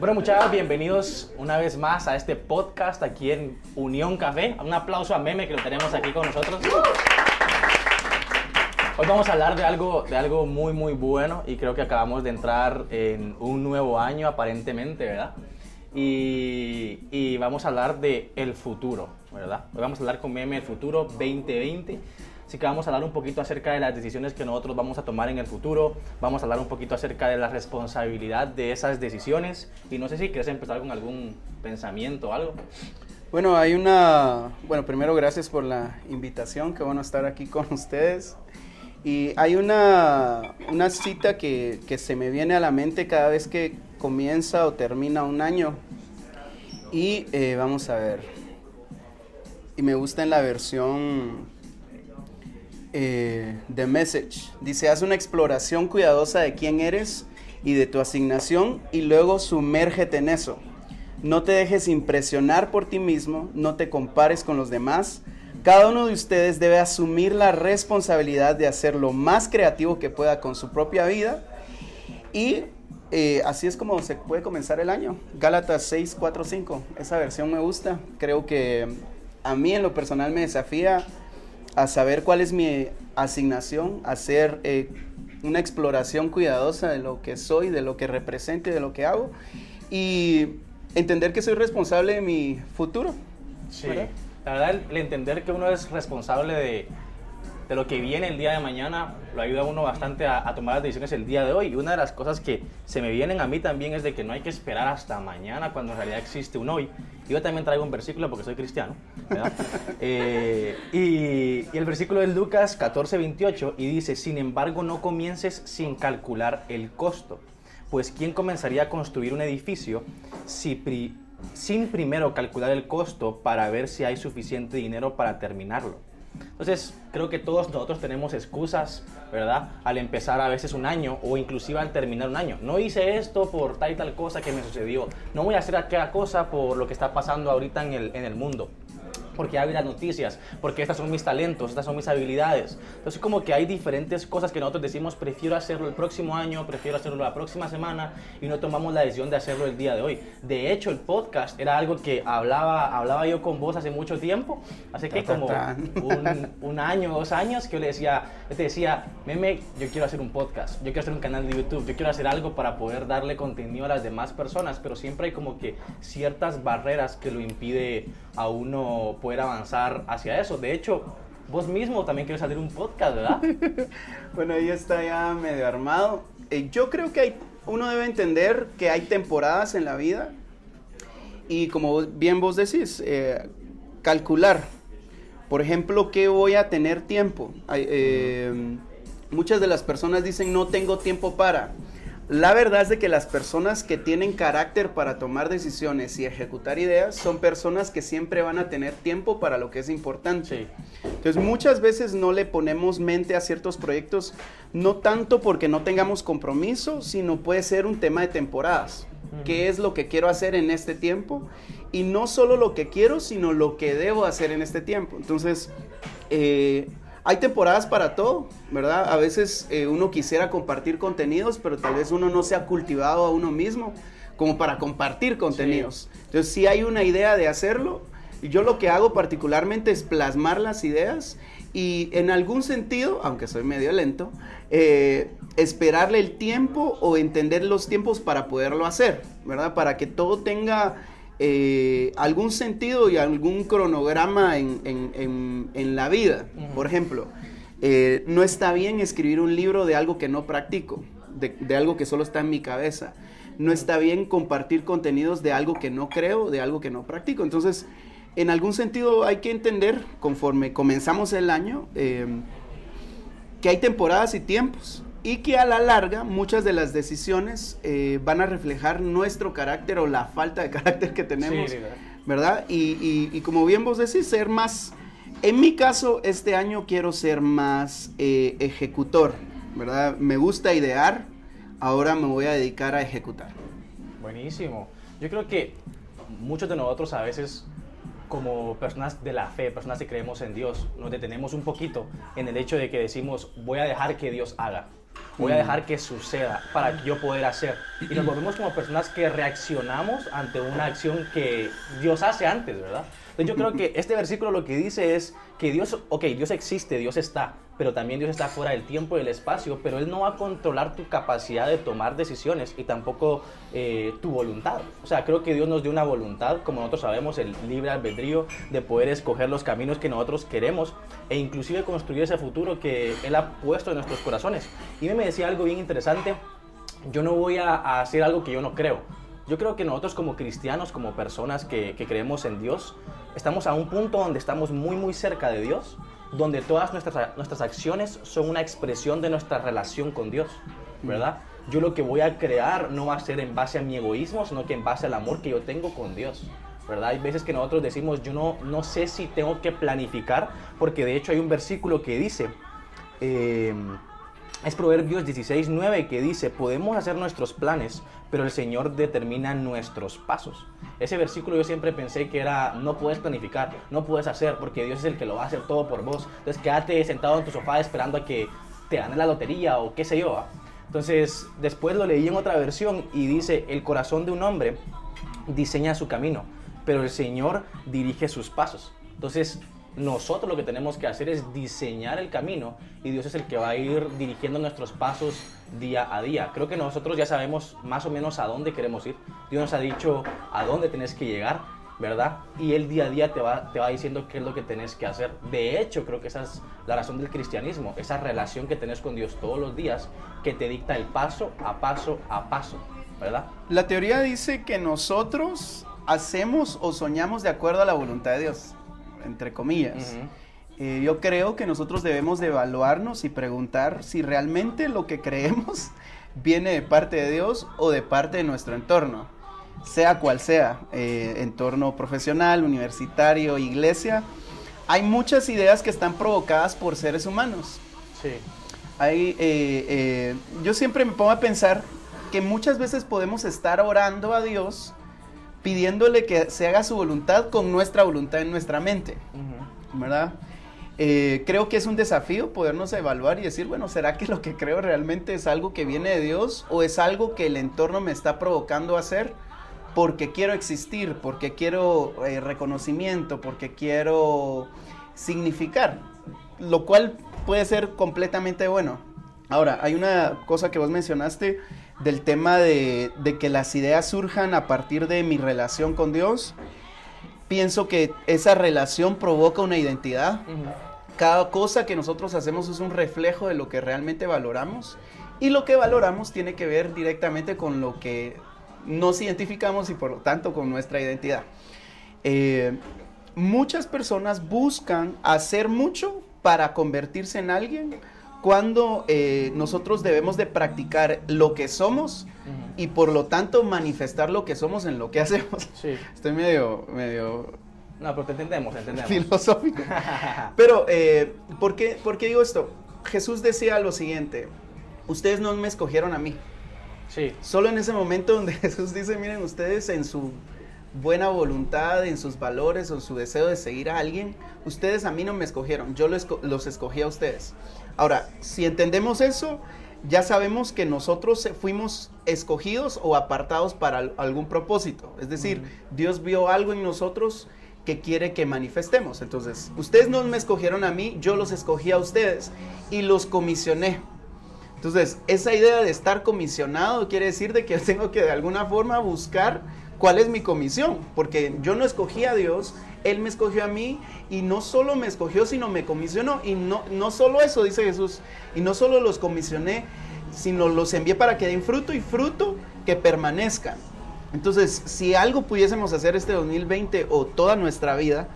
Bueno, muchachos, bienvenidos una vez más a este podcast aquí en Unión Café. Un aplauso a Meme que lo tenemos aquí con nosotros. Hoy vamos a hablar de algo, de algo muy, muy bueno y creo que acabamos de entrar en un nuevo año aparentemente, ¿verdad? Y, vamos a hablar de el futuro, ¿verdad? Hoy vamos a hablar con Meme el futuro 2020 Así que vamos a hablar un poquito acerca de las decisiones que nosotros vamos a tomar en el futuro, vamos a hablar un poquito acerca de la responsabilidad de esas decisiones y no sé si quieres empezar con algún pensamiento o algo. Bueno, hay una, bueno, primero gracias por la invitación, qué bueno estar aquí con ustedes. Y hay una, una cita que, que se me viene a la mente cada vez que comienza o termina un año. Y eh, vamos a ver. Y me gusta en la versión eh, The Message. Dice, haz una exploración cuidadosa de quién eres y de tu asignación y luego sumérgete en eso. No te dejes impresionar por ti mismo, no te compares con los demás. Cada uno de ustedes debe asumir la responsabilidad de hacer lo más creativo que pueda con su propia vida. Y eh, así es como se puede comenzar el año. Gálatas 6, 4, 5. Esa versión me gusta. Creo que a mí en lo personal me desafía a saber cuál es mi asignación, hacer eh, una exploración cuidadosa de lo que soy, de lo que represento y de lo que hago y entender que soy responsable de mi futuro. Sí, la verdad, el entender que uno es responsable de, de lo que viene el día de mañana lo ayuda a uno bastante a, tomar las decisiones el día de hoy. Y una de las cosas que se me vienen a mí también es de que no hay que esperar hasta mañana cuando en realidad existe un hoy. Yo también traigo un versículo porque soy cristiano. Eh, y, el versículo es Lucas 14, 28 y dice, sin embargo no comiences sin calcular el costo. Pues ¿quién comenzaría a construir un edificio si sin primero calcular el costo para ver si hay suficiente dinero para terminarlo? Entonces, creo que todos nosotros tenemos excusas, ¿verdad? Al empezar a veces un año o inclusive al terminar un año. No hice esto por tal y tal cosa que me sucedió. No voy a hacer aquella cosa por lo que está pasando ahorita en el, en el mundo porque hay las noticias, porque estas son mis talentos, estas son mis habilidades. Entonces como que hay diferentes cosas que nosotros decimos, prefiero hacerlo el próximo año, prefiero hacerlo la próxima semana y no tomamos la decisión de hacerlo el día de hoy. De hecho, el podcast era algo que hablaba, hablaba yo con vos hace mucho tiempo, hace que como un, un, año, dos años, que yo le decía, yo te decía, meme, yo quiero hacer un podcast, yo quiero hacer un canal de YouTube, yo quiero hacer algo para poder darle contenido a las demás personas, pero siempre hay como que ciertas barreras que lo impide a uno poder avanzar hacia eso. De hecho, vos mismo también quieres salir un podcast, ¿verdad? bueno, ahí está ya medio armado. Eh, yo creo que hay, uno debe entender que hay temporadas en la vida y como bien vos decís, eh, calcular. Por ejemplo, ¿qué voy a tener tiempo? Eh, muchas de las personas dicen no tengo tiempo para. La verdad es de que las personas que tienen carácter para tomar decisiones y ejecutar ideas son personas que siempre van a tener tiempo para lo que es importante. Entonces muchas veces no le ponemos mente a ciertos proyectos, no tanto porque no tengamos compromiso, sino puede ser un tema de temporadas. ¿Qué es lo que quiero hacer en este tiempo? Y no solo lo que quiero, sino lo que debo hacer en este tiempo. Entonces, eh, hay temporadas para todo, ¿verdad? A veces eh, uno quisiera compartir contenidos, pero tal vez uno no se ha cultivado a uno mismo como para compartir contenidos. Entonces, si hay una idea de hacerlo, yo lo que hago particularmente es plasmar las ideas y en algún sentido, aunque soy medio lento, eh, esperarle el tiempo o entender los tiempos para poderlo hacer, ¿verdad? Para que todo tenga eh, algún sentido y algún cronograma en, la vida. Por ejemplo, eh, no está bien escribir un libro de algo que no practico, de, algo que solo está en mi cabeza. No está bien compartir contenidos de algo que no creo, de algo que no practico. Entonces, en algún sentido hay que entender, conforme comenzamos el año, eh, que hay temporadas y tiempos y que a la larga muchas de las decisiones eh, van a reflejar nuestro carácter o la falta de carácter que tenemos, ¿verdad? Y, como bien vos decís, ser más, en mi caso, este año quiero ser más eh, ejecutor, ¿verdad? Me gusta idear, ahora me voy a dedicar a ejecutar. Buenísimo. Yo creo que muchos de nosotros a veces como personas de la fe, personas que creemos en Dios, nos detenemos un poquito en el hecho de que decimos, voy a dejar que Dios haga voy a Mm. dejar que suceda para que yo poder hacer. Y nos volvemos como personas que reaccionamos ante una acción que Dios hace antes, ¿verdad? Entonces yo creo que este versículo lo que dice es que Dios, ok, Dios existe, Dios está, pero también Dios está fuera del tiempo y del espacio, pero Él no va a controlar tu capacidad de tomar decisiones y tampoco eh, tu voluntad. O sea, creo que Dios nos dio una voluntad, como nosotros sabemos, el libre albedrío de poder escoger los caminos que nosotros queremos e inclusive construir ese futuro que Él ha puesto en nuestros corazones. Y me decía algo bien interesante, yo no voy a, hacer algo que yo no creo. Yo creo que nosotros como cristianos, como personas que creemos en Dios, estamos a un punto donde estamos muy, muy cerca de Dios, donde todas nuestras, nuestras acciones son una expresión de nuestra relación con Dios, ¿verdad? Yo lo que voy a crear no va a ser en base a mi egoísmo, sino que en base al amor que yo tengo con Dios. ¿verdad? Hay veces que nosotros decimos, yo no, no sé si tengo que planificar, porque de hecho hay un versículo que dice, eh, es Proverbios 16, 9, que dice, podemos hacer nuestros planes, pero el Señor determina nuestros pasos. Ese versículo yo siempre pensé que era, no puedes planificar, no puedes hacer, porque Dios es el que lo va a hacer todo por vos. Entonces quédate sentado en tu sofá esperando a que te gane la lotería o qué sé yo. Entonces después lo leí en otra versión y dice, el corazón de un hombre diseña su camino, pero el Señor dirige sus pasos. Entonces nosotros lo que tenemos que hacer es diseñar el camino y Dios es el que va a ir dirigiendo nuestros pasos día a día. Creo que nosotros ya sabemos más o menos a dónde queremos ir. Dios nos ha dicho a dónde tenés que llegar, ¿verdad? Y el día a día te va, te va diciendo qué es lo que tenés que hacer. De hecho, creo que esa es la razón del cristianismo, esa relación que tenés con Dios todos los días que te dicta el paso a paso a paso, ¿verdad? La teoría dice que nosotros hacemos o soñamos de acuerdo a la voluntad de Dios, entre comillas. Eh, yo creo que nosotros debemos de evaluarnos y preguntar si realmente lo que creemos viene de parte de Dios o de parte de nuestro entorno, sea cual sea, eh, entorno profesional, universitario, iglesia. Hay muchas ideas que están provocadas por seres humanos. Sí. Hay, eh, eh, yo siempre me pongo a pensar que muchas veces podemos estar orando a Dios pidiéndole que se haga su voluntad con nuestra voluntad en nuestra mente, Ujú. ¿verdad? Eh, creo que es un desafío podernos evaluar y decir, bueno, ¿será que lo que creo realmente es algo que viene de Dios o es algo que el entorno me está provocando a hacer porque quiero existir, porque quiero eh, reconocimiento, porque quiero significar? Lo cual puede ser completamente bueno. Ahora, hay una cosa que vos mencionaste del tema de, de que las ideas surjan a partir de mi relación con Dios. Pienso que esa relación provoca una identidad. Cada cosa que nosotros hacemos es un reflejo de lo que realmente valoramos. Y lo que valoramos tiene que ver directamente con lo que nos identificamos y por lo tanto con nuestra identidad. Eh, muchas personas buscan hacer mucho para convertirse en alguien cuando eh, nosotros debemos de practicar lo que somos Ujú. y por lo tanto manifestar lo que somos en lo que hacemos. Sí. Estoy medio, medio No, pero te entendemos, te entendemos. filosófico. Pero, eh, ¿por, qué, por qué digo esto? Jesús decía lo siguiente, ustedes no me escogieron a mí. sí. Solo en ese momento donde Jesús dice, miren, ustedes en su buena voluntad, en sus valores o su deseo de seguir a alguien, ustedes a mí no me escogieron, yo los escogí a ustedes. Ahora, si entendemos eso, ya sabemos que nosotros fuimos escogidos o apartados para al- algún propósito. Es decir. Dios vio algo en nosotros que quiere que manifestemos. Entonces, ustedes no me escogieron a mí, yo los escogí a ustedes y los comisioné. Entonces, esa idea de estar comisionado quiere decir de que tengo que de alguna forma buscar cuál es mi comisión, porque yo no escogí a Dios, Él me escogió a mí y no solo me escogió, sino me comisionó. Y no, no solo eso, dice Jesús, y no solo los comisioné, sino los envié para que den fruto y fruto que permanezcan. Entonces, si algo pudiésemos hacer este 2020 o toda nuestra vida,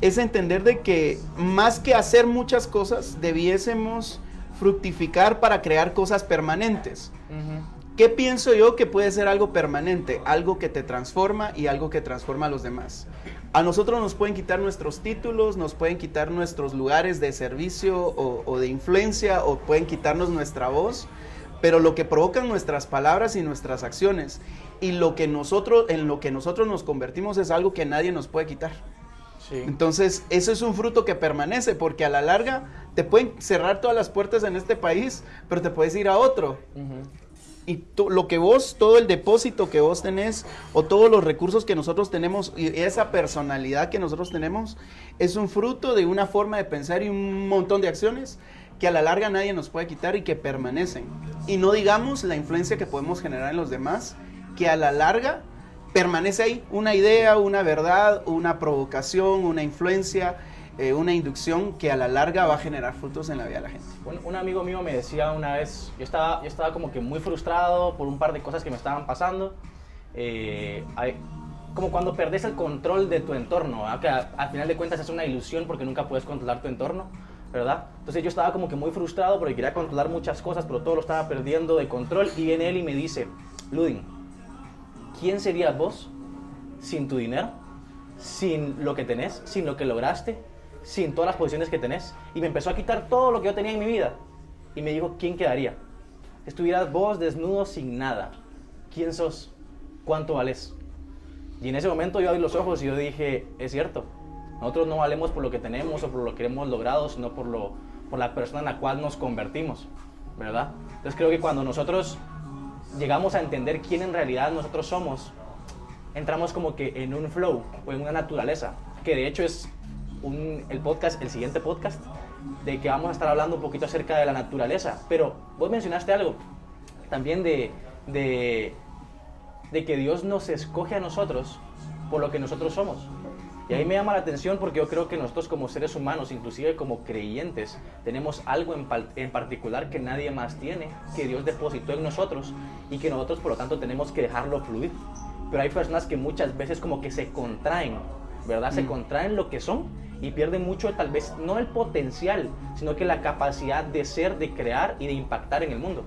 es entender de que más que hacer muchas cosas, debiésemos fructificar para crear cosas permanentes. Ujú. ¿Qué pienso yo que puede ser algo permanente? Algo que te transforma y algo que transforma a los demás. A nosotros nos pueden quitar nuestros títulos, nos pueden quitar nuestros lugares de servicio o, o de influencia o pueden quitarnos nuestra voz, pero lo que provocan nuestras palabras y nuestras acciones y lo que nosotros en lo que nosotros nos convertimos es algo que nadie nos puede quitar. Entonces, eso es un fruto que permanece, porque a la larga te pueden cerrar todas las puertas en este país, pero te puedes ir a otro. Y lo que vos, todo el depósito que vos tenés, o todos los recursos que nosotros tenemos, y esa personalidad que nosotros tenemos, es un fruto de una forma de pensar y un montón de acciones que a la larga nadie nos puede quitar y que permanecen. Y no digamos la influencia que podemos generar en los demás, que a la larga permanece ahí una idea, una verdad, una provocación, una influencia, eh, una inducción que a la larga va a generar frutos en la vida de la gente. Un, amigo mío me decía una vez, yo estaba, yo estaba como que muy frustrado por un par de cosas que me estaban pasando, eh, como cuando perdes el control de tu entorno, que al final de cuentas es una ilusión porque nunca puedes controlar tu entorno. ¿verdad? Entonces yo estaba como que muy frustrado porque quería controlar muchas cosas, pero todo lo estaba perdiendo de control. Y viene él y me dice, Ludin, ¿quién serías vos sin tu dinero? Sin lo que tenés, sin lo que lograste, sin todas las posiciones que tenés. Y me empezó a quitar todo lo que yo tenía en mi vida. Y me dijo, ¿quién quedaría? Estuvieras vos desnudo sin nada. ¿Quién sos? ¿Cuánto vales? Y en ese momento yo abrí los ojos y yo dije, es cierto. Nosotros no valemos por lo que tenemos o por lo que hemos logrado, sino por, lo, por la persona en la cual nos convertimos. ¿Verdad? Entonces creo que cuando nosotros llegamos a entender quién en realidad nosotros somos, entramos como que en un flow o en una naturaleza, que de hecho es el podcast, el siguiente podcast, de que vamos a estar hablando un poquito acerca de la naturaleza. Pero vos mencionaste algo también de, de, de que Dios nos escoge a nosotros por lo que nosotros somos. Y ahí me llama la atención porque yo creo que nosotros como seres humanos, inclusive como creyentes, tenemos algo en, en, particular que nadie más tiene, que Dios depositó en nosotros y que nosotros por lo tanto tenemos que dejarlo fluir. Pero hay personas que muchas veces como que se contraen, ¿verdad? Se mm. contraen lo que son y pierden mucho tal vez no el potencial, sino que la capacidad de ser, de crear y de impactar en el mundo.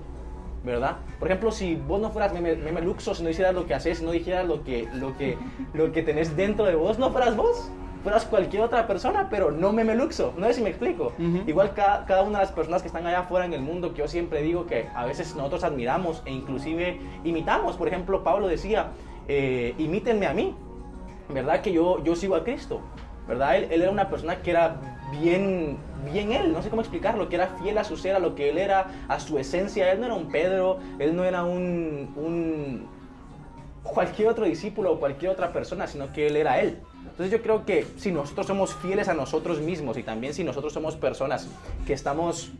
¿verdad? Por ejemplo, si vos no fueras meme, luxo, si no hicieras lo que haces, si no dijeras lo que, lo, que, lo que tenés dentro de vos, no fueras vos, fueras cualquier otra persona, pero no meme luxo, no sé si me explico. Igual cada, cada, una de las personas que están allá afuera en el mundo, que yo siempre digo que a veces nosotros admiramos e inclusive imitamos. Por ejemplo, Pablo decía, eh, imítenme a mí, ¿verdad? Que yo, yo sigo a Cristo, ¿verdad? Él, él era una persona que era bien, bien él, no sé cómo explicarlo, que era fiel a su ser, a lo que él era, a su esencia. Él no era un Pedro, él no era un, un cualquier otro discípulo o cualquier otra persona, sino que él era él. Entonces yo creo que si nosotros somos fieles a nosotros mismos y también si nosotros somos personas que estamos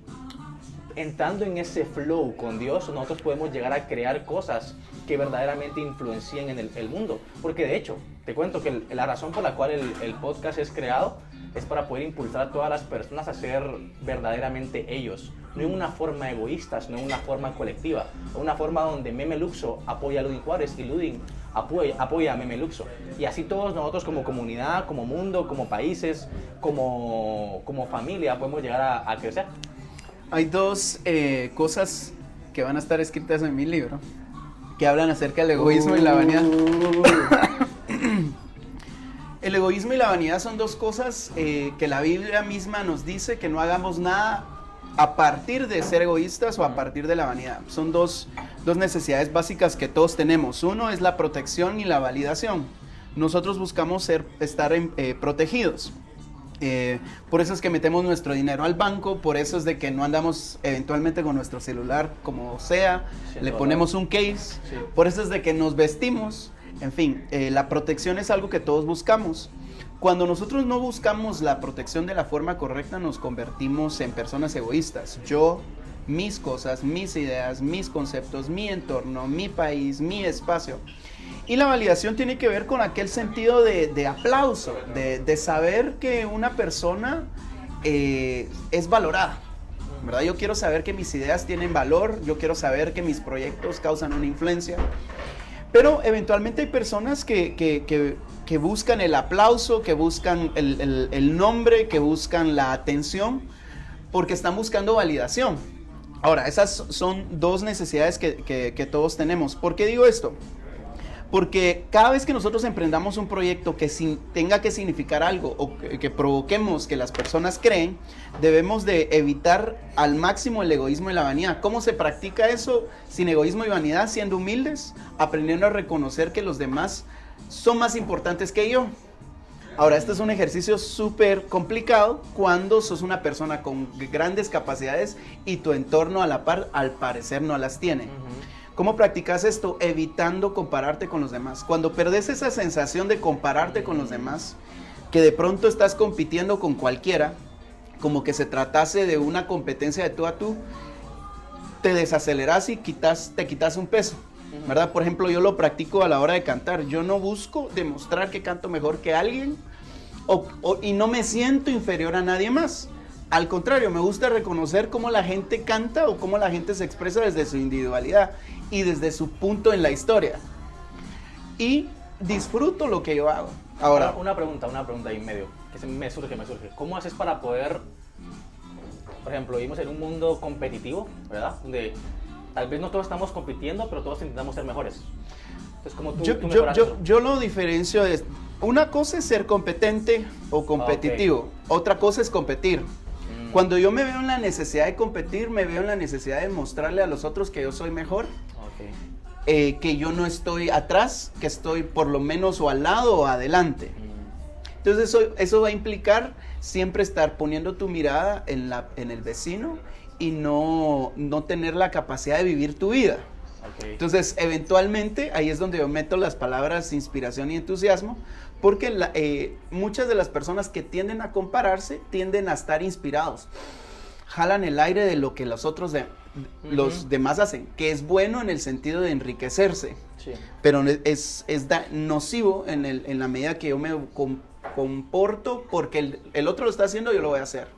entrando en ese flow con Dios, nosotros podemos llegar a crear cosas que verdaderamente influencien en el, mundo. Porque de hecho, te cuento que la razón por la cual el, el podcast es creado es para poder impulsar a todas las personas a ser verdaderamente ellos, no en una forma egoísta, sino en una forma colectiva, una forma donde Meme Luxo apoya a Ludin Juárez y Ludin apoya, apoya a Meme Luxo. Y así todos nosotros como comunidad, como mundo, como países, como, como familia podemos llegar a, crecer. Hay dos eh, cosas que van a estar escritas en mi libro que hablan acerca del egoísmo y la vanidad. El egoísmo y la vanidad son dos cosas eh, que la Biblia misma nos dice que no hagamos nada a partir de ser egoístas o a partir de la vanidad. Son dos, necesidades básicas que todos tenemos. Uno es la protección y la validación. Nosotros buscamos ser, estar eh, protegidos. Eh, por eso es que metemos nuestro dinero al banco, por eso es de que no andamos eventualmente con nuestro celular como sea, le ponemos un case, por eso es de que nos vestimos, en fin, eh, la protección es algo que todos buscamos. Cuando nosotros no buscamos la protección de la forma correcta, nos convertimos en personas egoístas. Yo, mis cosas, mis ideas, mis conceptos, mi entorno, mi país, mi espacio. Y la validación tiene que ver con aquel sentido de, aplauso, de, saber que una persona eh, es valorada. ¿verdad? Yo quiero saber que mis ideas tienen valor, yo quiero saber que mis proyectos causan una influencia. Pero eventualmente hay personas que, buscan el aplauso, que buscan el, nombre, que buscan la atención, porque están buscando validación. Ahora, esas son dos necesidades que, que todos tenemos. ¿Por qué digo esto? Porque cada vez que nosotros emprendamos un proyecto que tenga que significar algo o que, provoquemos que las personas creen, debemos de evitar al máximo el egoísmo y la vanidad. ¿Cómo se practica eso sin egoísmo y vanidad? Siendo humildes, aprendiendo a reconocer que los demás son más importantes que yo. Ahora, este es un ejercicio súper complicado cuando sos una persona con grandes capacidades y tu entorno a la par, al parecer, no las tiene. ¿Cómo practicas esto? Evitando compararte con los demás. Cuando perdes esa sensación de compararte con los demás, que de pronto estás compitiendo con cualquiera, como que se tratase de una competencia de tú a tú, te desaceleras y quitas, te quitas un peso. ¿verdad? Por ejemplo, yo lo practico a la hora de cantar. Yo no busco demostrar que canto mejor que alguien y no me siento inferior a nadie más. Al contrario, me gusta reconocer cómo la gente canta o cómo la gente se expresa desde su individualidad y desde su punto en la historia. Y disfruto lo que yo hago. Ahora, una, pregunta, una pregunta ahí en medio, que me surge, me surge. ¿Cómo haces para poder, por ejemplo, vivimos en un mundo competitivo, ¿verdad? Donde tal vez no todos estamos compitiendo, pero todos intentamos ser mejores. Entonces, ¿cómo tú, yo, yo, yo, lo diferencio de... Una cosa es ser competente o competitivo, otra cosa es competir. Mm. Cuando yo me veo en la necesidad de competir, me veo en la necesidad de mostrarle a los otros que yo soy mejor, eh, que yo no estoy atrás, que estoy por lo menos o al lado o adelante. Entonces eso, eso va a implicar siempre estar poniendo tu mirada en, la, en el vecino y no, no tener la capacidad de vivir tu vida. Entonces, eventualmente, ahí es donde yo meto las palabras inspiración y entusiasmo, porque eh, muchas de las personas que tienden a compararse tienden a estar inspirados. Jalan el aire de lo que los otros los demás hacen, que es bueno en el sentido de enriquecerse, pero es, es nocivo en, el, en, la medida que yo me comporto porque el, el otro lo está haciendo, yo lo voy a hacer.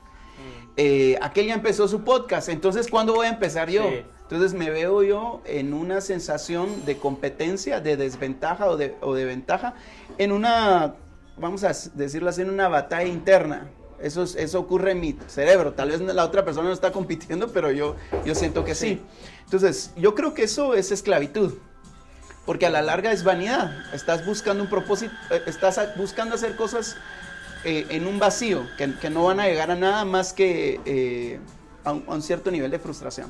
Eh, aquel ya empezó su podcast, entonces ¿cuándo voy a empezar yo? Entonces me veo yo en una sensación de competencia, de desventaja o de, o de ventaja, en una, vamos a decirlo así, en una batalla interna. Eso, eso ocurre en mi cerebro. Tal vez la otra persona no está compitiendo, pero yo, yo siento que sí. Entonces, yo creo que eso es esclavitud. Porque a la larga es vanidad. Estás buscando un propósito, eh, estás buscando hacer cosas eh, en un vacío, que, que, no van a llegar a nada más que eh, a, un, cierto nivel de frustración.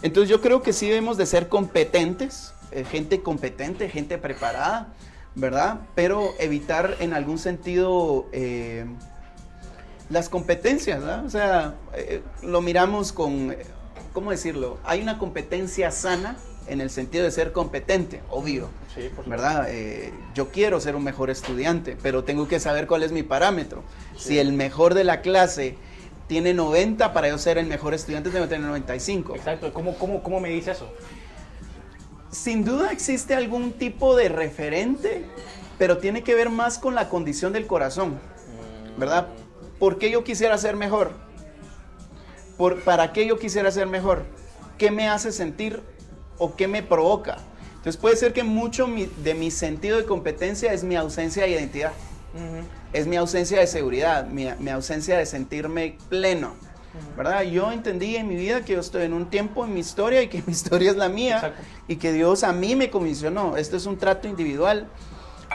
Entonces yo creo que sí debemos de ser competentes, eh, gente competente, gente preparada, ¿verdad? Pero evitar en algún sentido las competencias, ¿verdad? O sea, lo miramos con, ¿cómo decirlo? Hay una competencia sana en el sentido de ser competente, obvio. Sí, ¿Verdad? Eh, yo quiero ser un mejor estudiante, pero tengo que saber cuál es mi parámetro. Si el mejor de la clase tiene 90, para yo ser el mejor estudiante tengo que tener 95. Exacto. ¿Cómo, cómo, cómo me dice eso? Sin duda existe algún tipo de referente, pero tiene que ver más con la condición del corazón. Mm. ¿Verdad? ¿Por qué yo quisiera ser mejor? ¿Por, ¿Para qué yo quisiera ser mejor? ¿Qué me hace sentir o qué me provoca. Entonces puede ser que mucho de mi sentido de competencia es mi ausencia de identidad. Es mi ausencia de seguridad, mi, ausencia de sentirme pleno. ¿Verdad? Yo entendí en mi vida que yo estoy en un tiempo en mi historia y que mi historia es la mía y que Dios a mí me comisionó. Esto es un trato individual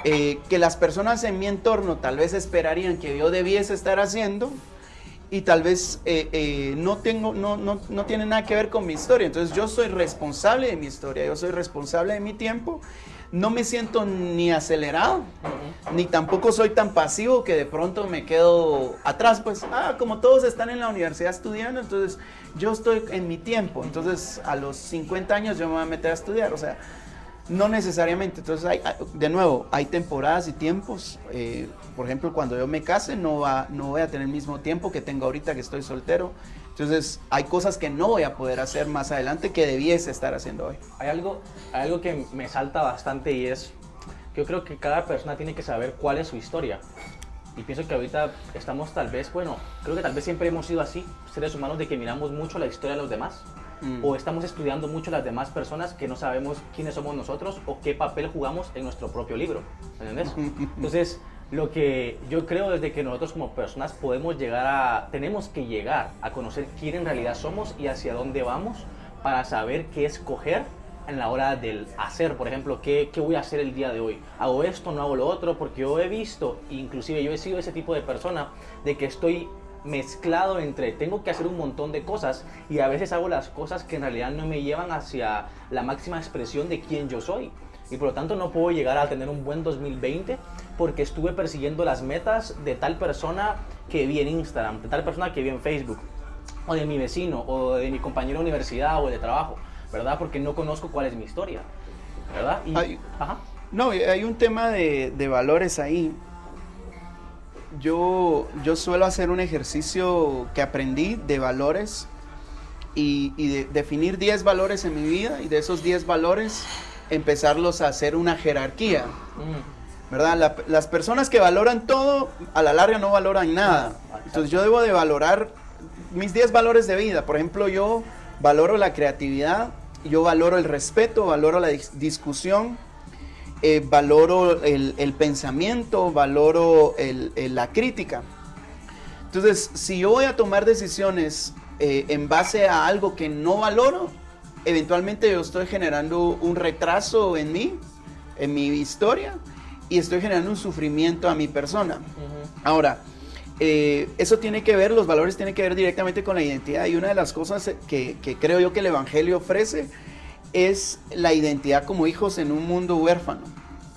eh, que las personas en mi entorno tal vez esperarían que yo debiese estar haciendo, y tal vez eh, eh, no, tengo, no, no, no, tiene nada que ver con mi historia. Entonces yo soy responsable de mi historia, yo soy responsable de mi tiempo. No me siento ni acelerado, ni tampoco soy tan pasivo que de pronto me quedo atrás. Pues, ah, como todos están en la universidad estudiando, entonces yo estoy en mi tiempo. Entonces a los 50 años yo me voy a meter a estudiar. O sea, no necesariamente. Entonces, hay, de nuevo, hay temporadas y tiempos. Eh, por ejemplo, cuando yo me case, no, va, no voy a tener el mismo tiempo que tengo ahorita que estoy soltero. Entonces, hay cosas que no voy a poder hacer más adelante que debiese estar haciendo hoy. Hay algo, hay algo que me salta bastante y es yo creo que cada persona tiene que saber cuál es su historia. Y pienso que ahorita estamos tal vez, bueno, creo que tal vez siempre hemos sido así, seres humanos, de que miramos mucho la historia de los demás Mm. o estamos estudiando mucho las demás personas que no sabemos quiénes somos nosotros o qué papel jugamos en nuestro propio libro. ¿Entiendes? Entonces, lo que yo creo desde que nosotros como personas podemos llegar a, tenemos que llegar a conocer quién en realidad somos y hacia dónde vamos para saber qué escoger en la hora del hacer, por ejemplo, ¿qué, ¿qué, voy a hacer el día de hoy? ¿Hago esto, no hago lo otro? Porque yo he visto, inclusive yo he sido ese tipo de persona, de que estoy mezclado entre tengo que hacer un montón de cosas y a veces hago las cosas que en realidad no me llevan hacia la máxima expresión de quién yo soy. y por lo tanto no puedo llegar a tener un buen 2020 porque estuve persiguiendo las metas de tal persona que vi en Instagram, de tal persona que vi en Facebook, o de mi vecino, o de mi compañero de universidad o de trabajo, ¿verdad? Porque no conozco cuál es mi historia, ¿verdad? Y, No, hay un tema de, de valores ahí. Yo, yo suelo hacer un ejercicio que aprendí de valores y, y definir 10 valores en mi vida y de esos 10 valores empezarlos a hacer una jerarquía. Mm. ¿Verdad? las personas que valoran todo, a la larga no valoran nada. Entonces yo debo de valorar mis 10 valores de vida. Por ejemplo, yo valoro la creatividad, yo valoro el respeto, valoro la discusión, eh, valoro el, pensamiento, valoro la crítica. Entonces, si yo voy a tomar decisiones eh, en base a algo que no valoro, eventualmente yo estoy generando un retraso en mí, en mi historia, y estoy generando un sufrimiento a mi persona. Ahora, eh, eso tiene que ver, los valores tienen que ver directamente con la identidad, y una de las cosas que, creo yo que el Evangelio ofrece es la identidad como hijos en un mundo huérfano.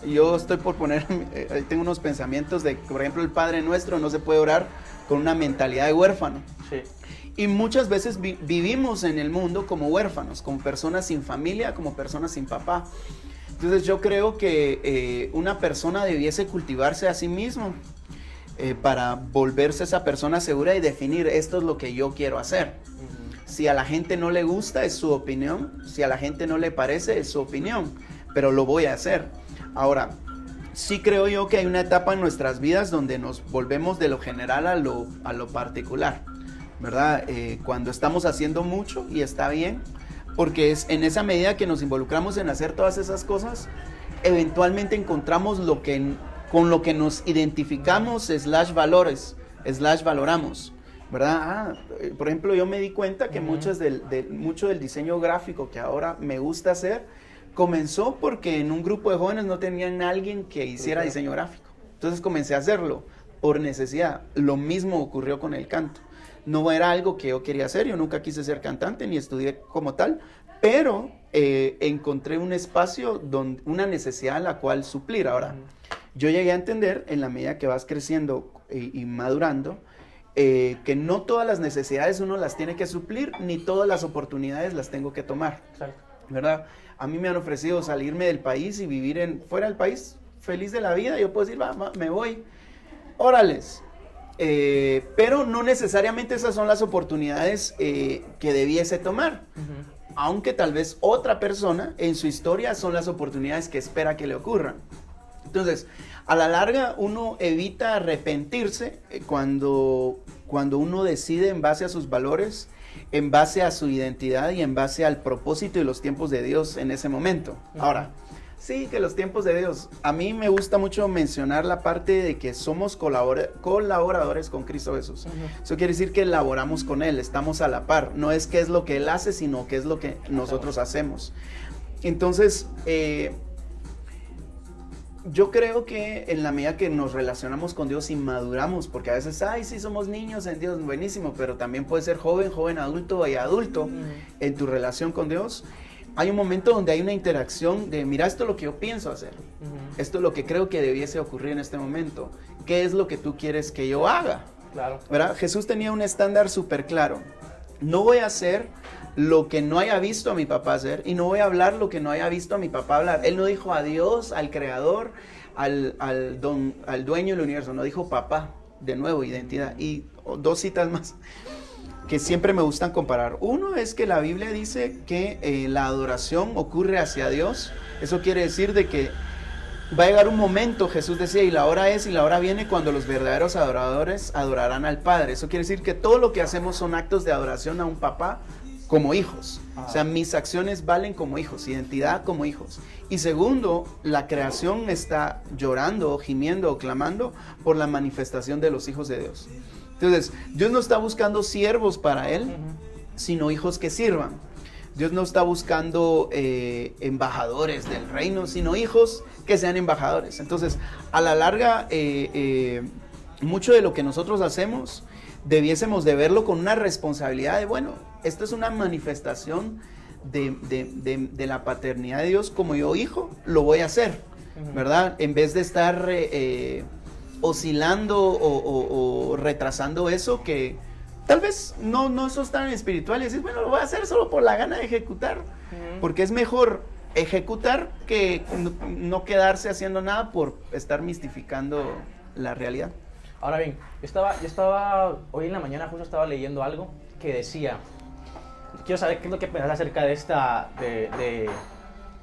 Yo estoy por poner, eh, tengo unos pensamientos de, por ejemplo, el Padre Nuestro no se puede orar con una mentalidad de huérfano. Sí. Y muchas veces vivimos en el mundo como huérfanos, como personas sin familia, como personas sin papá. Entonces yo creo que eh, una persona debiese cultivarse a sí mismo eh, para volverse esa persona segura y definir esto es lo que yo quiero hacer. Si a la gente no le gusta es su opinión, si a la gente no le parece es su opinión, pero lo voy a hacer. Ahora, sí creo yo que hay una etapa en nuestras vidas donde nos volvemos de lo general a lo, a lo particular. ¿verdad? Eh, cuando estamos haciendo mucho y está bien, porque es en esa medida que nos involucramos en hacer todas esas cosas, eventualmente encontramos lo que, con lo que nos identificamos, slash valores, slash valoramos. ¿Verdad? Ah, eh, por ejemplo, yo me di cuenta que muchos del, mucho del diseño gráfico que ahora me gusta hacer comenzó porque en un grupo de jóvenes no tenían alguien que hiciera diseño gráfico. Entonces comencé a hacerlo por necesidad. Lo mismo ocurrió con el canto no era algo que yo quería hacer, yo nunca quise ser cantante ni estudié como tal, pero eh, encontré un espacio, donde, una necesidad a la cual suplir. Ahora, yo llegué a entender en la medida que vas creciendo y, madurando, eh, que no todas las necesidades uno las tiene que suplir, ni todas las oportunidades las tengo que tomar. ¿Verdad? A mí me han ofrecido salirme del país y vivir en, fuera del país feliz de la vida. Yo puedo decir, va, me voy. Órales, eh, pero no necesariamente esas son las oportunidades eh, que debiese tomar. Aunque tal vez otra persona en su historia son las oportunidades que espera que le ocurran. Entonces, a la larga uno evita arrepentirse eh, cuando, cuando uno decide en base a sus valores, en base a su identidad y en base al propósito y los tiempos de Dios en ese momento. Ahora, Sí, que los tiempos de Dios. A mí me gusta mucho mencionar la parte de que somos colaboradores con Cristo Jesús. Eso quiere decir que elaboramos con Él, estamos a la par. No es qué es lo que Él hace, sino qué es lo que nosotros hacemos. Entonces, eh, yo creo que en la medida que nos relacionamos con Dios y maduramos, porque a veces, ay, sí, somos niños en Dios, buenísimo, pero también puede ser joven, joven adulto y adulto en tu relación con Dios hay un momento donde hay una interacción de, mira, esto es lo que yo pienso hacer, esto es lo que creo que debiese ocurrir en este momento, ¿qué es lo que tú quieres que yo haga? Claro. ¿Verdad? Jesús tenía un estándar súper claro, no voy a hacer lo que no haya visto a mi papá hacer y no voy a hablar lo que no haya visto a mi papá hablar. Él no dijo a Dios, al creador, al, al, don, al dueño del universo, no dijo papá, de nuevo, identidad. Y dos citas más que siempre me gustan comparar. Uno es que la Biblia dice que eh, la adoración ocurre hacia Dios. Eso quiere decir de que va a llegar un momento, Jesús decía, y la hora es y la hora viene cuando los verdaderos adoradores adorarán al Padre. Eso quiere decir que todo lo que hacemos son actos de adoración a un papá como hijos. O sea, mis acciones valen como hijos, identidad como hijos. Y segundo, la creación está llorando, gimiendo o clamando por la manifestación de los hijos de Dios. Entonces, Dios no está buscando siervos para Él, sino hijos que sirvan. Dios no está buscando eh, embajadores del reino, sino hijos que sean embajadores. Entonces, a la larga, eh, eh, mucho de lo que nosotros hacemos, debiésemos de verlo con una responsabilidad de, bueno, esto es una manifestación de, de- de- de la paternidad de Dios como yo hijo, lo voy a hacer. ¿verdad? En vez de estar oscilando o, o- o retrasando eso que tal vez no, no sos tan espiritual y decís, bueno, lo voy a hacer solo por la gana de ejecutar, Ujú. porque es mejor ejecutar que no, no quedarse haciendo nada por estar mistificando la realidad. Ahora bien, yo estaba, yo estaba, hoy en la mañana justo estaba leyendo algo que decía, quiero saber qué es lo que pensás acerca de esta, de, de-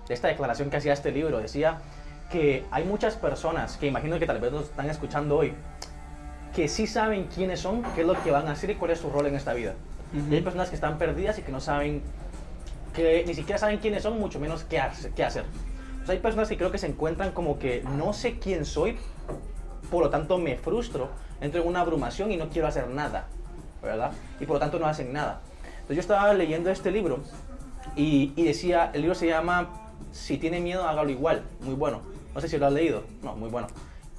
de esta declaración que hacía este libro. Decía que hay muchas personas que imagino que tal vez nos están escuchando hoy, que sí saben quiénes son, qué es lo que van a hacer y cuál es su rol en esta vida. Ujú. Y hay personas que están perdidas y que no saben, que ni siquiera saben quiénes son, mucho menos qué, hace- qué hacer. Pues hay personas que creo que se encuentran como que no sé quién soy, por lo tanto me frustro, entro en una abrumación y no quiero hacer nada, ¿verdad? Y por lo tanto no hacen nada. Entonces yo estaba leyendo este libro y, y decía, el libro se llama Si tiene miedo, hágalo igual, muy bueno. No sé si lo has leído, no, muy bueno.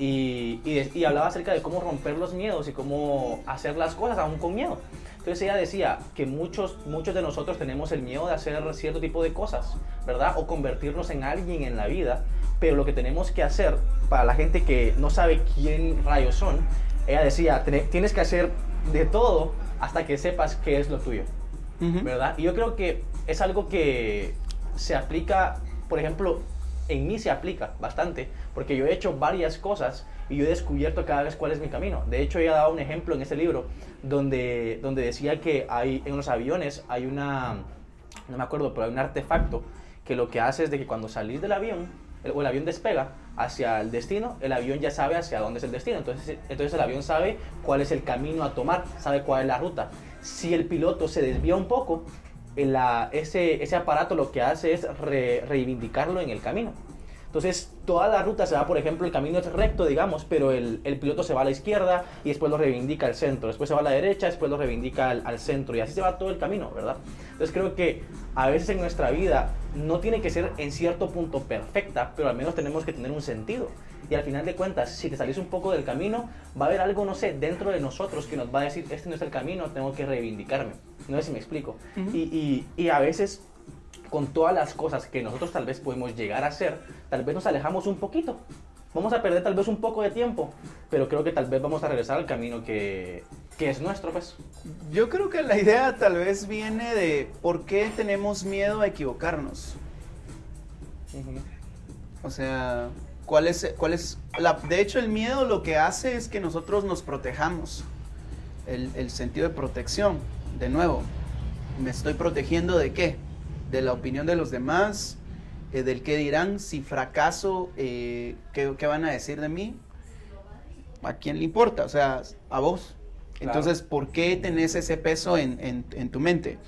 Y, y, de- y hablaba acerca de cómo romper los miedos y cómo hacer las cosas aún con miedo. Entonces ella decía que muchos, muchos de nosotros tenemos el miedo de hacer cierto tipo de cosas, ¿verdad? O convertirnos en alguien en la vida, pero lo que tenemos que hacer para la gente que no sabe quién rayos son, ella decía, "Tene- tienes que hacer de todo hasta que sepas qué es lo tuyo. ¿verdad? Y yo creo que es algo que se aplica, por ejemplo, en mí se aplica bastante, porque yo he hecho varias cosas y yo he descubierto cada vez cuál es mi camino. De hecho, ella daba un ejemplo en este libro donde, donde decía que hay en los aviones hay una, no me acuerdo, pero hay un artefacto que lo que hace es de que cuando salís del avión, o el avión despega hacia el destino, el avión ya sabe hacia dónde es el destino. Entonces, entonces el avión sabe cuál es el camino a tomar, sabe cuál es la ruta. Si el piloto se desvía un poco, la- ese, ese aparato lo que hace es re- reivindicarlo en el camino. Entonces, toda la ruta se va, por ejemplo, el camino es recto, digamos, pero el, el piloto se va a la izquierda y después lo reivindica al centro, después se va a la derecha, después lo reivindica al, al centro y así se va todo el camino, ¿verdad? Entonces, creo que a veces en nuestra vida no tiene que ser en cierto punto perfecta, pero al menos tenemos que tener un sentido. Y al final de cuentas, si te salís un poco del camino, va a haber algo, no sé, dentro de nosotros que nos va a decir, este no es el camino, tengo que reivindicarme. No sé si me explico. Ujú. y, y, y a veces con todas las cosas que nosotros tal vez podemos llegar a hacer, tal vez nos alejamos un poquito. Vamos a perder tal vez un poco de tiempo, pero creo que tal vez vamos a regresar al camino que, que es nuestro, pues. Yo creo que la idea tal vez viene de por qué tenemos miedo a equivocarnos. O sea, ¿cuál es, cuál es la, de hecho el miedo lo que hace es que nosotros nos protejamos. El, el sentido de protección, de nuevo, ¿me estoy protegiendo de qué? De la opinión de los demás, eh, del qué dirán, si fracaso, eh, ¿qué, qué van a decir de mí? ¿A quién le importa? O sea, a vos. Claro. Entonces, ¿por qué tenés ese peso en, en- en tu mente?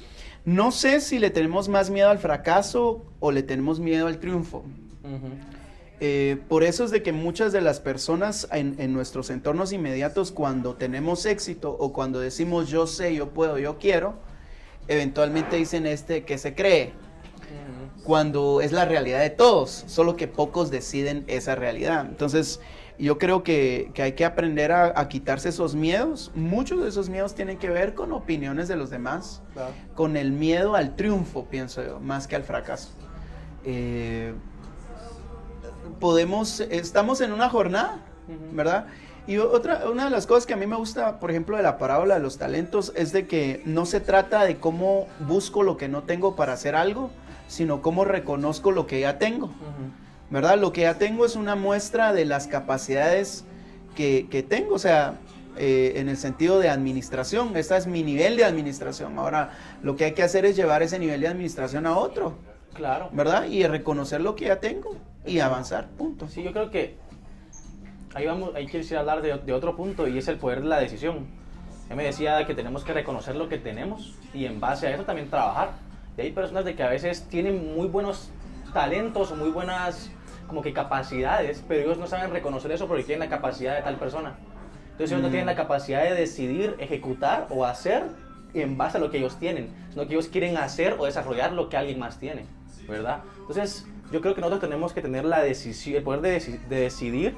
No sé si le tenemos más miedo al fracaso o le tenemos miedo al triunfo. Eh, por eso es de que muchas de las personas en, en nuestros entornos inmediatos, cuando tenemos éxito o cuando decimos yo sé, yo puedo, yo quiero, eventualmente dicen este que se cree, cuando es la realidad de todos, solo que pocos deciden esa realidad. Entonces, yo creo que, que hay que aprender a, a quitarse esos miedos. Muchos de esos miedos tienen que ver con opiniones de los demás, con el miedo al triunfo, pienso yo, más que al fracaso. Eh, podemos, estamos en una jornada. ¿verdad? Y otra, una de las cosas que a mí me gusta, por ejemplo, de la parábola de los talentos, es de que no se trata de cómo busco lo que no tengo para hacer algo, sino cómo reconozco lo que ya tengo, ¿verdad? Lo que ya tengo es una muestra de las capacidades que, que tengo, o sea, eh, en el sentido de administración, este es mi nivel de administración. Ahora, lo que hay que hacer es llevar ese nivel de administración a otro, Claro. ¿verdad? Y reconocer lo que ya tengo y avanzar, punto. Sí, yo creo que ahí vamos, ahí quiero hablar de, de otro punto y es el poder de la decisión. Él me decía que tenemos que reconocer lo que tenemos y en base a eso también trabajar. Y hay personas de que a veces tienen muy buenos talentos o muy buenas como que capacidades, pero ellos no saben reconocer eso porque tienen la capacidad de tal persona. Entonces ellos no Mm. tienen la capacidad de decidir, ejecutar o hacer en base a lo que ellos tienen, sino que ellos quieren hacer o desarrollar lo que alguien más tiene, ¿verdad? Entonces yo creo que nosotros tenemos que tener la decisión, el poder de, deci- de decidir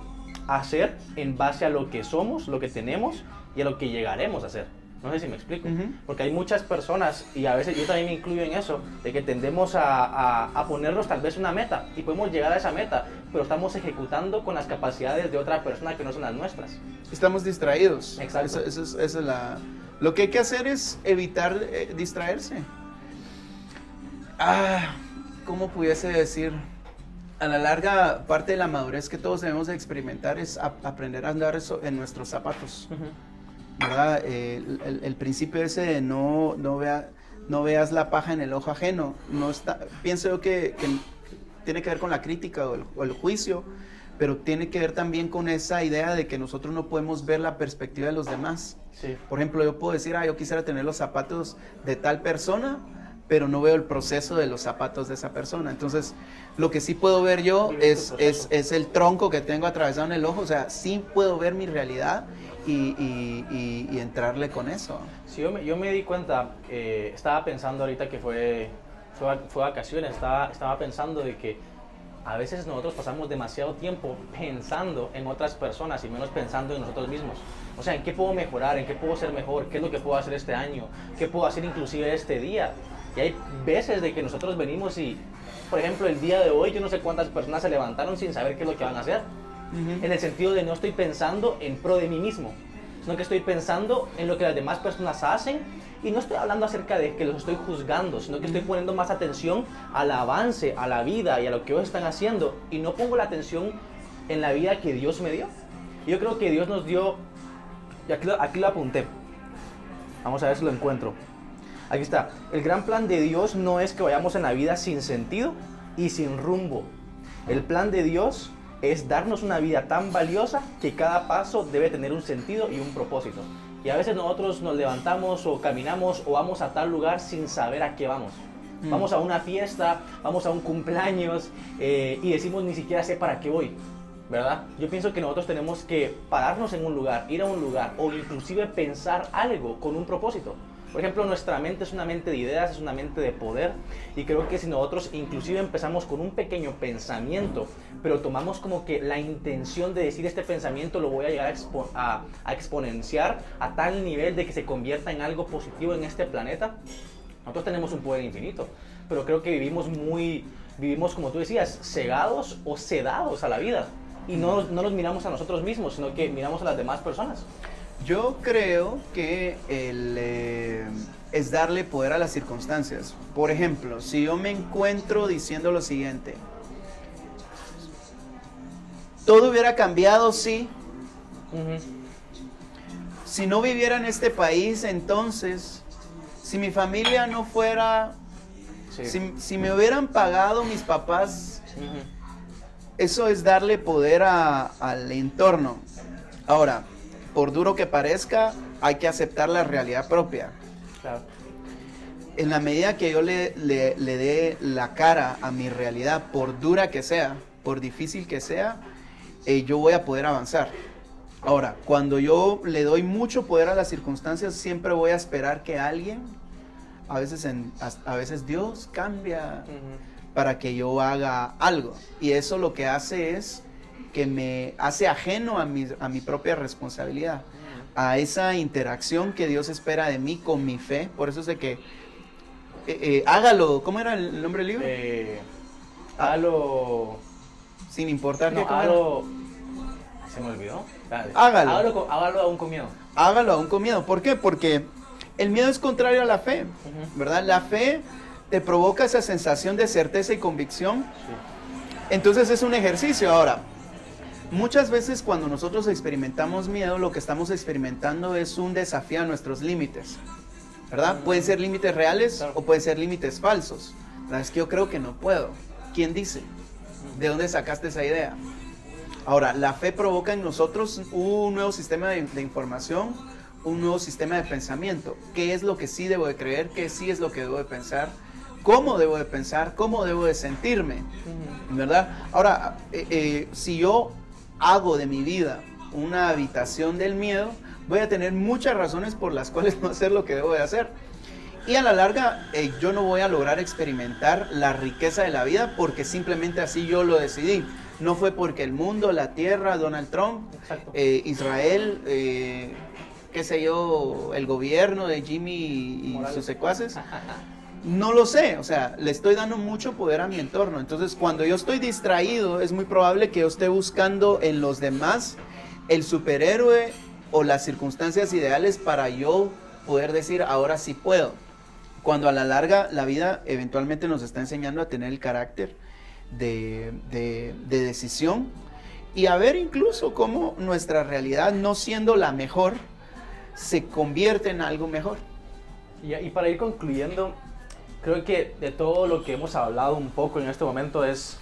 hacer en base a lo que somos, lo que tenemos y a lo que llegaremos a hacer. No sé si me explico. Ujú. Porque hay muchas personas, y a veces yo también me incluyo en eso, de que tendemos a, a- a ponernos tal vez una meta y podemos llegar a esa meta, pero estamos ejecutando con las capacidades de otra persona que no son las nuestras. Estamos distraídos. Exacto. Esa, esa es, es la... Lo que hay que hacer es evitar eh, distraerse. Ah, ¿cómo pudiese decir? A la larga, parte de la madurez que todos debemos de experimentar es a- aprender a andar eso en nuestros zapatos. ¿verdad? Eh, el, el- el principio ese de no, no, vea, no veas la paja en el ojo ajeno, no está, pienso yo que, que tiene que ver con la crítica o el, o el juicio, pero tiene que ver también con esa idea de que nosotros no podemos ver la perspectiva de los demás. Sí. Por ejemplo, yo puedo decir, ah, yo quisiera tener los zapatos de tal persona, pero no veo el proceso de los zapatos de esa persona. Entonces, lo que sí puedo ver yo es, es, es el tronco que tengo atravesado en el ojo. O sea, sí puedo ver mi realidad y, y- y- y entrarle con eso. Sí, yo me, yo me di cuenta, eh, estaba pensando ahorita que fue, fue, fue vacaciones, estaba, estaba pensando de que a veces nosotros pasamos demasiado tiempo pensando en otras personas y menos pensando en nosotros mismos. O sea, ¿en qué puedo mejorar? ¿En qué puedo ser mejor? ¿Qué es lo que puedo hacer este año? ¿Qué puedo hacer inclusive este día? Y hay veces de que nosotros venimos y, por ejemplo, el día de hoy yo no sé cuántas personas se levantaron sin saber qué es lo que van a hacer. En el sentido de no estoy pensando en pro de mí mismo, sino que estoy pensando en lo que las demás personas hacen. Y no estoy hablando acerca de que los estoy juzgando, sino que estoy poniendo más atención al avance, a la vida y a lo que ellos están haciendo. Y no pongo la atención en la vida que Dios me dio. Yo creo que Dios nos dio, y aquí lo, aquí lo apunté, vamos a ver si lo encuentro. Aquí está, el gran plan de Dios no es que vayamos en la vida sin sentido y sin rumbo. El plan de Dios es darnos una vida tan valiosa que cada paso debe tener un sentido y un propósito. Y a veces nosotros nos levantamos o caminamos o vamos a tal lugar sin saber a qué vamos. Mm. Vamos a una fiesta, vamos a un cumpleaños eh, y decimos ni siquiera sé para qué voy. ¿Verdad? Yo pienso que nosotros tenemos que pararnos en un lugar, ir a un lugar o inclusive pensar algo con un propósito. Por ejemplo, nuestra mente es una mente de ideas, es una mente de poder y creo que si nosotros inclusive empezamos con un pequeño pensamiento, pero tomamos como que la intención de decir este pensamiento lo voy a llegar a, expo- a- a exponenciar a tal nivel de que se convierta en algo positivo en este planeta, nosotros tenemos un poder infinito, pero creo que vivimos muy, vivimos como tú decías, cegados o sedados a la vida y no, no nos miramos a nosotros mismos, sino que miramos a las demás personas. Yo creo que el, eh, es darle poder a las circunstancias. Por ejemplo, si yo me encuentro diciendo lo siguiente, todo hubiera cambiado si, si no viviera en este país, entonces, si mi familia no fuera, Sí. si, si me hubieran pagado mis papás, eso es darle poder a- al entorno. Ahora, por duro que parezca, hay que aceptar la realidad propia. Claro. En la medida que yo le, le- le dé la cara a mi realidad, por dura que sea, por difícil que sea, eh, yo voy a poder avanzar. Ahora, cuando yo le doy mucho poder a las circunstancias, siempre voy a esperar que alguien, a veces, en, a, a veces Dios cambia para que yo haga algo. Y eso lo que hace es que me hace ajeno a mi, a mi propia responsabilidad, a esa interacción que Dios espera de mí con mi fe. Por eso es de que, eh, eh, hágalo, ¿cómo era el nombre del libro? Eh, hágalo. Sin importar No, hágalo. Se me olvidó. Dale. Hágalo. Hágalo, hágalo aún con miedo. Hágalo aún con miedo. ¿Por qué? Porque el miedo es contrario a la fe. ¿verdad? La fe te provoca esa sensación de certeza y convicción Sí. Entonces es un ejercicio. Ahora, muchas veces cuando nosotros experimentamos miedo, lo que estamos experimentando es un desafío a nuestros límites. ¿Verdad? Pueden ser límites reales Claro. o pueden ser límites falsos. La Es que yo creo que no puedo. ¿Quién dice? ¿De dónde sacaste esa idea? Ahora, la fe provoca en nosotros un nuevo sistema de, de información, un nuevo sistema de pensamiento. ¿Qué es lo que sí debo de creer? ¿Qué sí es lo que debo de pensar? ¿Cómo debo de pensar? ¿Cómo debo de sentirme? ¿verdad? Ahora, eh, eh, si yo hago de mi vida una habitación del miedo, voy a tener muchas razones por las cuales no hacer lo que debo de hacer. Y a la larga, eh, yo no voy a lograr experimentar la riqueza de la vida porque simplemente así yo lo decidí. No fue porque el mundo, la tierra, Donald Trump, eh, Israel, eh, qué sé yo, el gobierno de Jimmy y sus secuaces. No lo sé, o sea, le estoy dando mucho poder a mi entorno. Entonces, cuando yo estoy distraído, es muy probable que yo esté buscando en los demás el superhéroe o las circunstancias ideales para yo poder decir, ahora sí puedo. Cuando a la larga la vida eventualmente nos está enseñando a tener el carácter de, de, decisión y a ver incluso cómo nuestra realidad, no siendo la mejor, se convierte en algo mejor. Y, y, para ir concluyendo, creo que de todo lo que hemos hablado un poco en este momento es,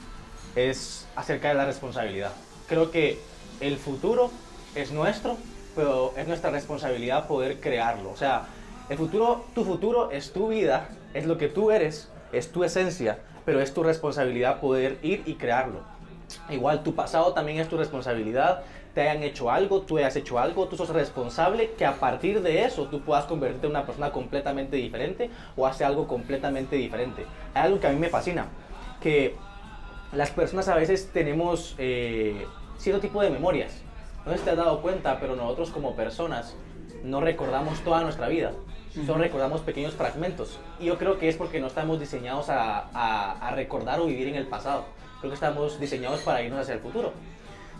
es acerca de la responsabilidad. Creo que el futuro es nuestro, pero es nuestra responsabilidad poder crearlo. O sea, el futuro, tu futuro es tu vida, es lo que tú eres, es tu esencia, pero es tu responsabilidad poder ir y crearlo. Igual tu pasado también es tu responsabilidad, te hayan hecho algo, tú hayas hecho algo, tú sos responsable que a partir de eso tú puedas convertirte en una persona completamente diferente o hacer algo completamente diferente. Hay algo que a mí me fascina, que las personas a veces tenemos eh, cierto tipo de memorias. No sé si te has dado cuenta, pero nosotros como personas no recordamos toda nuestra vida. Solo recordamos pequeños fragmentos. Y yo creo que es porque no estamos diseñados a, a, recordar o vivir en el pasado. Creo que estamos diseñados para irnos hacia el futuro.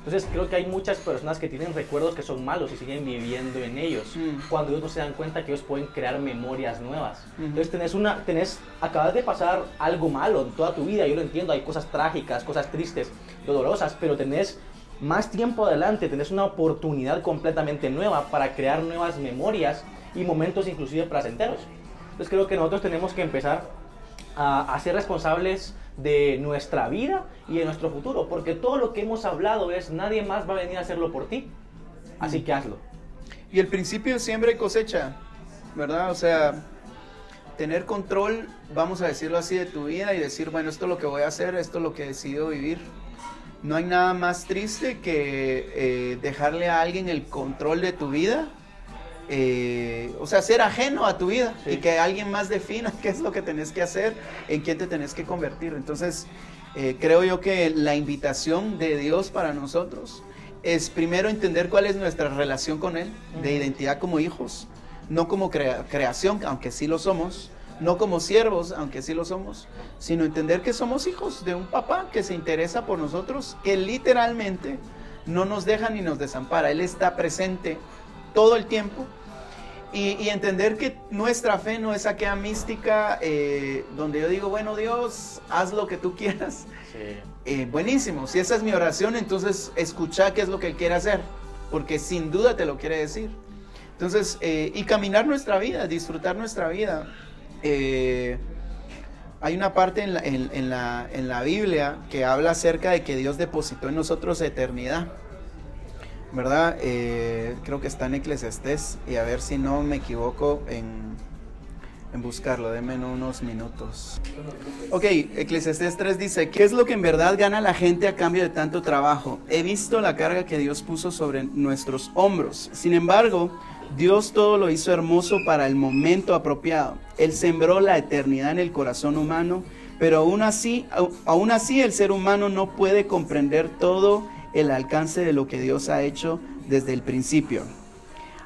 Entonces creo que hay muchas personas que tienen recuerdos que son malos y siguen viviendo en ellos. Cuando ellos no se dan cuenta que ellos pueden crear memorias nuevas. Entonces tenés una, tenés, acabas de pasar algo malo en toda tu vida. Yo lo entiendo, hay cosas trágicas, cosas tristes, dolorosas, pero tenés más tiempo adelante tenés una oportunidad completamente nueva para crear nuevas memorias y momentos inclusive placenteros. Entonces creo que nosotros tenemos que empezar a, ser responsables de nuestra vida y de nuestro futuro, porque todo lo que hemos hablado es nadie más va a venir a hacerlo por ti, así que hazlo. Y el principio siempre cosecha, ¿verdad? O sea, tener control, vamos a decirlo así, de tu vida y decir, bueno, esto es lo que voy a hacer, esto es lo que he decidido vivir no hay nada más triste que eh, dejarle a alguien el control de tu vida. Eh, o sea, ser ajeno a tu vida y que alguien más defina qué es lo que tenés que hacer, en quién te tenés que convertir. Entonces, eh, creo yo que la invitación de Dios para nosotros es primero entender cuál es nuestra relación con Él, de identidad como hijos, no como creación, aunque sí lo somos, no como siervos, aunque sí lo somos, sino entender que somos hijos de un papá que se interesa por nosotros, que literalmente no nos deja ni nos desampara. Él está presente todo el tiempo. Y, entender que nuestra fe no es aquella mística eh, donde yo digo, bueno Dios, haz lo que tú quieras. Eh, buenísimo, si esa es mi oración, entonces escucha qué es lo que Él quiere hacer, porque sin duda te lo quiere decir. Entonces, eh, y caminar nuestra vida, disfrutar nuestra vida. Hay una parte en la, en, la, Biblia que habla acerca de que Dios depositó en nosotros eternidad. ¿Verdad? Eh, creo que está en Eclesiastés y a ver si no me equivoco en, en buscarlo. Denme unos minutos. Ok, Eclesiastés 3 dice, ¿qué es lo que en verdad gana la gente a cambio de tanto trabajo? He visto la carga que Dios puso sobre nuestros hombros. Sin embargo, Dios todo lo hizo hermoso para el momento apropiado. Él sembró la eternidad en el corazón humano, pero aún así, aún así el ser humano no puede comprender todo el alcance de lo que Dios ha hecho desde el principio.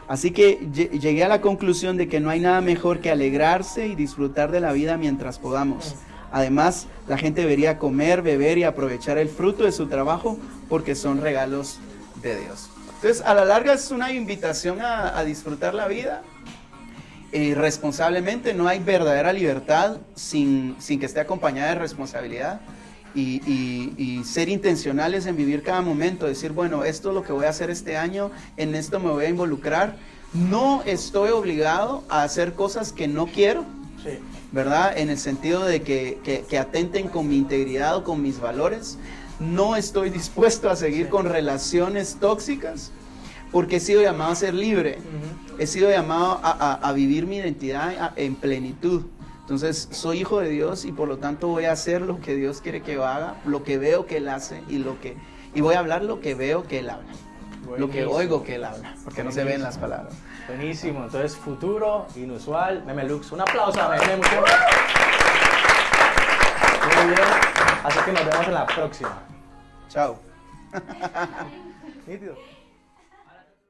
Así que llegué a la conclusión de que no hay nada mejor que alegrarse y disfrutar de la vida mientras podamos. Además, la gente debería comer, beber y aprovechar el fruto de su trabajo porque son regalos de Dios. Entonces, a la larga es una invitación a, disfrutar la vida eh, responsablemente. No hay verdadera libertad sin, sin, que esté acompañada de responsabilidad. Y, ser intencionales en vivir cada momento, decir, bueno, esto es lo que voy a hacer este año, en esto me voy a involucrar. No estoy obligado a hacer cosas que no quiero, ¿verdad? En el sentido de que, que, que atenten con mi integridad o con mis valores no estoy dispuesto a seguir con relaciones tóxicas porque he sido llamado a ser libre, he sido llamado a, vivir mi identidad en plenitud. Entonces soy hijo de Dios y por lo tanto voy a hacer lo que Dios quiere que yo haga, lo que veo que Él hace y, lo que, y voy a hablar lo que veo que Él habla, lo que oigo que Él habla, porque no se ven las palabras. Buenísimo, entonces futuro, inusual, Memelux, un aplauso a Meme Muy bien. Así que nos vemos en la próxima. Chao. Nítido.